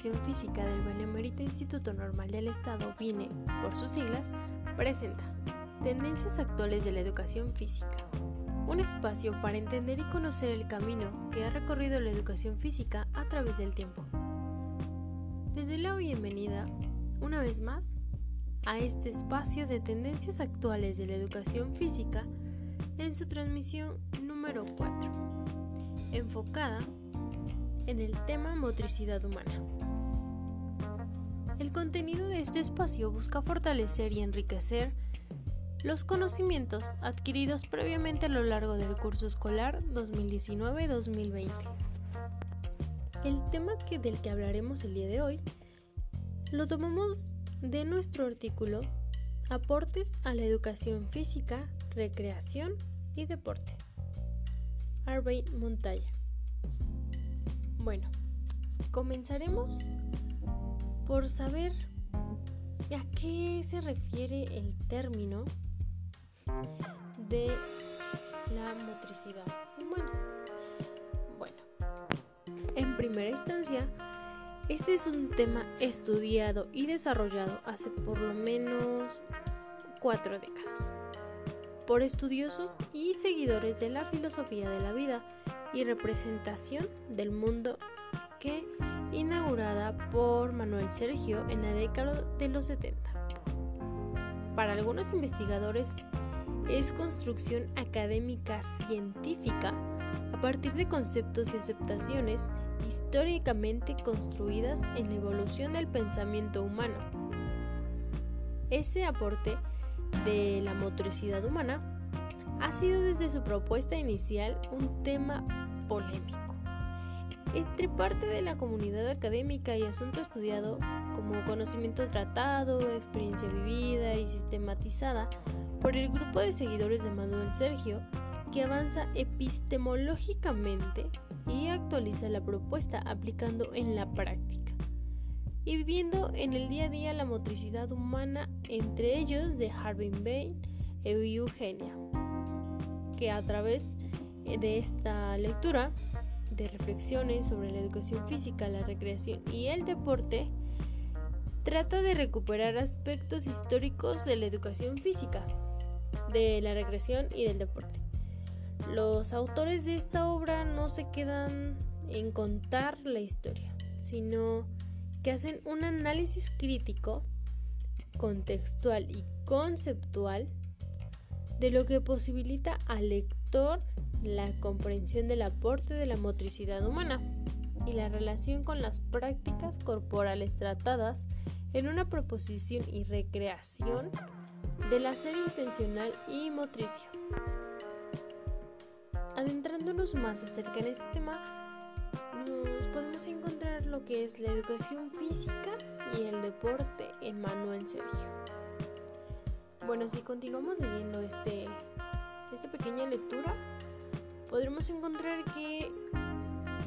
Educación Física del Benemérito Instituto Normal del Estado, BINE, por sus siglas, presenta Tendencias actuales de la educación física. Un espacio para entender y conocer el camino que ha recorrido la educación física a través del tiempo. Les doy la bienvenida, una vez más, a este espacio de tendencias actuales de la educación física en su transmisión número 4, enfocada en el tema motricidad humana. El contenido de este espacio busca fortalecer y enriquecer los conocimientos adquiridos previamente a lo largo del curso escolar 2019-2020. El tema que, del que hablaremos el día de hoy lo tomamos de nuestro artículo Aportes a la educación física, recreación y deporte. Arbey Montaya. Bueno, comenzaremos por saber a qué se refiere el término de la motricidad humana. Bueno, en primera instancia, este es un tema estudiado y desarrollado hace por lo menos cuatro décadas por estudiosos y seguidores de la filosofía de la vida y representación del mundo inaugurada por Manuel Sergio en la década de los 70. Para algunos investigadores es construcción académica científica a partir de conceptos y aceptaciones históricamente construidas en la evolución del pensamiento humano. Ese aporte de la motricidad humana ha sido desde su propuesta inicial un tema polémico. Entre parte de la comunidad académica y asunto estudiado como conocimiento tratado, experiencia vivida y sistematizada por el grupo de seguidores de Manuel Sergio, que avanza epistemológicamente y actualiza la propuesta aplicando en la práctica y viviendo en el día a día la motricidad humana, entre ellos de Harvey Bain y Eugenia que a través de esta lectura de reflexiones sobre la educación física, la recreación y el deporte, trata de recuperar aspectos históricos de la educación física, de la recreación y del deporte. Los autores de esta obra no se quedan en contar la historia, sino que hacen un análisis crítico, contextual y conceptual de lo que posibilita al lector la comprensión del aporte de la motricidad humana y la relación con las prácticas corporales tratadas en una proposición y recreación del hacer intencional y motricio. Adentrándonos más acerca de este tema, nos podemos encontrar lo que es la educación física y el deporte en Manuel Sergio. Bueno, si continuamos leyendo este, esta pequeña lectura, podremos encontrar que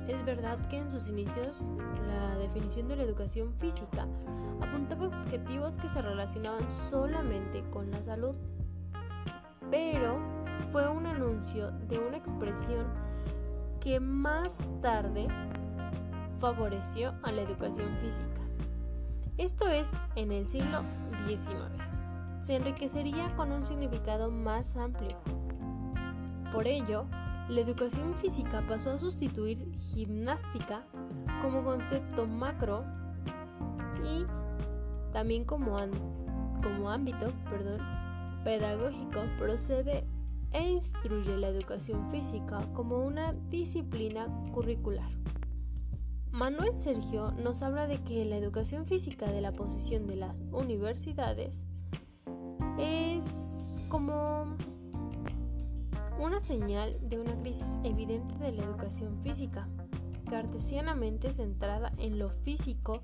es verdad que en sus inicios la definición de la educación física apuntaba objetivos que se relacionaban solamente con la salud, pero fue un anuncio de una expresión que más tarde favoreció a la educación física. Esto es en el siglo XIX se enriquecería con un significado más amplio. Por ello, la educación física pasó a sustituir gimnástica como concepto macro y también como, como ámbito perdón, pedagógico procede e instruye la educación física como una disciplina curricular. Manuel Sergio nos habla de que la educación física de la posición de las universidades es como una señal de una crisis evidente de la educación física, cartesianamente centrada en lo físico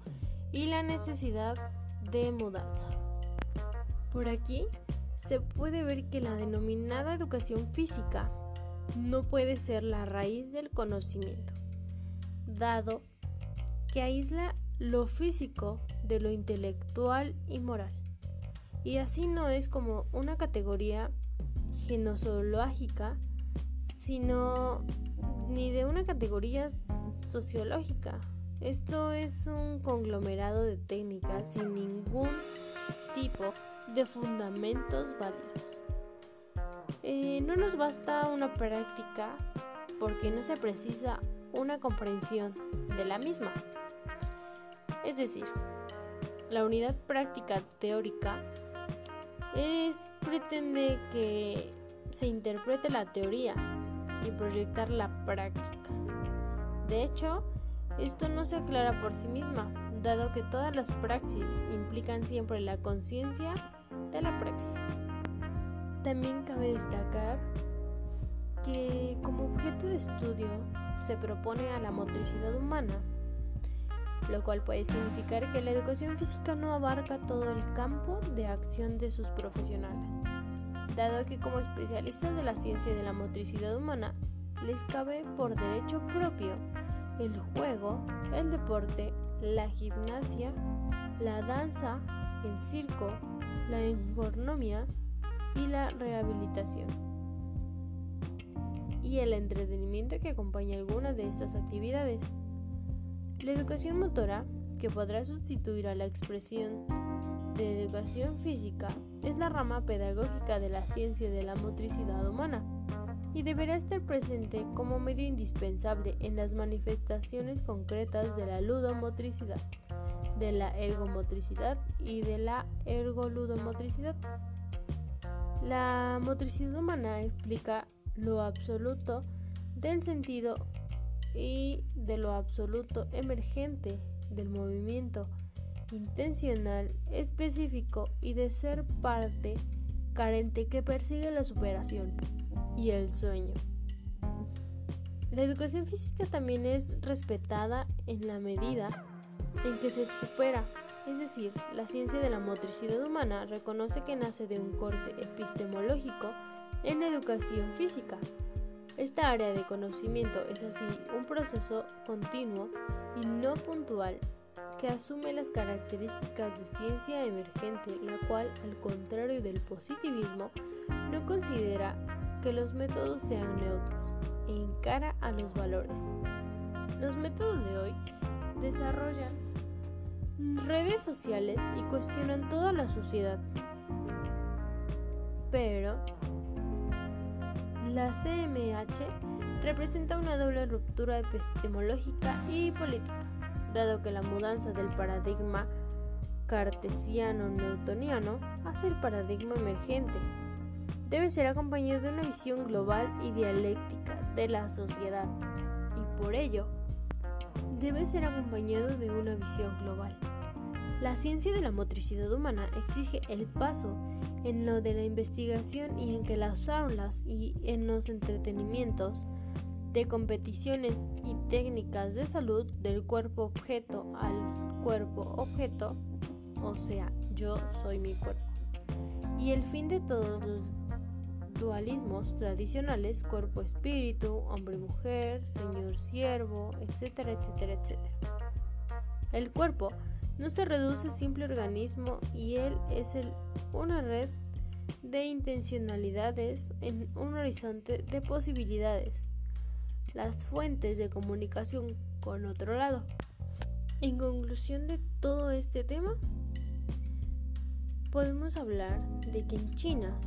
y la necesidad de mudanza. Por aquí se puede ver que la denominada educación física no puede ser la raíz del conocimiento, dado que aísla lo físico de lo intelectual y moral y así no es como una categoría genozoológica, sino ni de una categoría sociológica, Esto es un conglomerado de técnicas sin ningún tipo de fundamentos válidos. Eh, no nos basta una práctica porque no se precisa una comprensión de la misma. Es decir, la unidad práctica teórica es pretende que se interprete la teoría y proyectar la práctica. De hecho, esto no se aclara por sí misma, dado que todas las praxis implican siempre la conciencia de la praxis. También cabe destacar que como objeto de estudio se propone a la motricidad humana, lo cual puede significar que la educación física no abarca todo el campo de acción de sus profesionales, dado que como especialistas de la ciencia de la motricidad humana les cabe por derecho propio el juego, el deporte, la gimnasia, la danza, el circo, la ergonomía y la rehabilitación. Y el entretenimiento que acompaña algunas de estas actividades. La educación motora, que podrá sustituir a la expresión de educación física, es la rama pedagógica de la ciencia de la motricidad humana y deberá estar presente como medio indispensable en las manifestaciones concretas de la ludomotricidad, de la ergomotricidad y de la ergoludomotricidad. La motricidad humana explica lo absoluto del sentido y de lo absoluto emergente del movimiento intencional específico y de ser parte carente que persigue la superación y el sueño. La educación física también es respetada en la medida en que se supera, es decir, la ciencia de la motricidad humana reconoce que nace de un corte epistemológico en la educación física. Esta área de conocimiento es así un proceso continuo y no puntual que asume las características de ciencia emergente, la cual, al contrario del positivismo, no considera que los métodos sean neutros e encara a los valores. Los métodos de hoy desarrollan redes sociales y cuestionan toda la sociedad. Pero la CMH representa una doble ruptura epistemológica y política, dado que la mudanza del paradigma cartesiano-newtoniano hace el paradigma emergente debe ser acompañado de una visión global y dialéctica de la sociedad y por ello debe ser acompañado de una visión global. La ciencia de la motricidad humana exige el paso en lo de la investigación y en que las aulas y en los entretenimientos de competiciones y técnicas de salud del cuerpo objeto al cuerpo objeto, o sea, yo soy mi cuerpo. Y el fin de todos los dualismos tradicionales, cuerpo-espíritu, hombre-mujer, señor-siervo, etcétera, etcétera, etcétera. El cuerpo no se reduce simple organismo y él es el, una red de intencionalidades en un horizonte de posibilidades, las fuentes de comunicación con otro lado. En conclusión de todo este tema, podemos hablar de que en China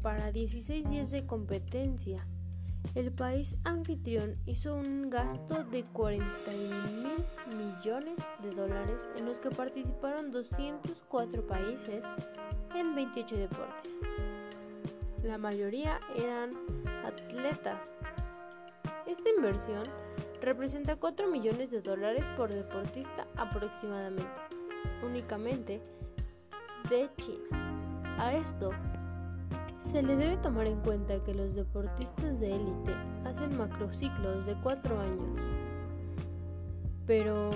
para 16 días de competencia. El país anfitrión hizo un gasto de 41 mil millones de dólares en los que participaron 204 países en 28 deportes. La mayoría eran atletas. Esta inversión representa 4 millones de dólares por deportista aproximadamente, únicamente de China. A esto se le debe tomar en cuenta que los deportistas de élite hacen macrociclos de cuatro años. Pero,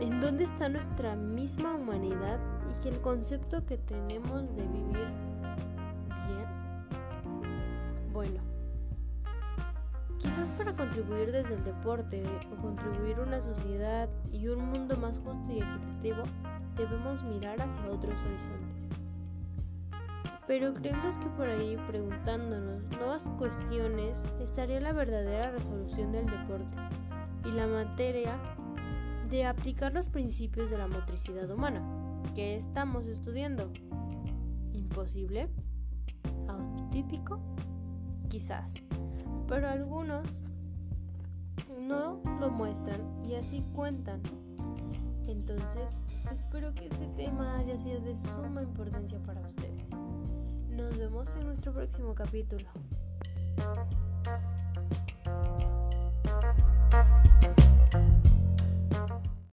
¿en dónde está nuestra misma humanidad y el concepto que tenemos de vivir bien? Bueno, quizás para contribuir desde el deporte o contribuir a una sociedad y un mundo más justo y equitativo, debemos mirar hacia otros horizontes. Pero creemos que por ahí, preguntándonos nuevas cuestiones, estaría la verdadera resolución del deporte y la materia de aplicar los principios de la motricidad humana que estamos estudiando. ¿Imposible? ¿Autotípico? Quizás. Pero algunos no lo muestran y así cuentan. Entonces, espero que este tema haya sido de suma importancia para ustedes. Nos vemos en nuestro próximo capítulo.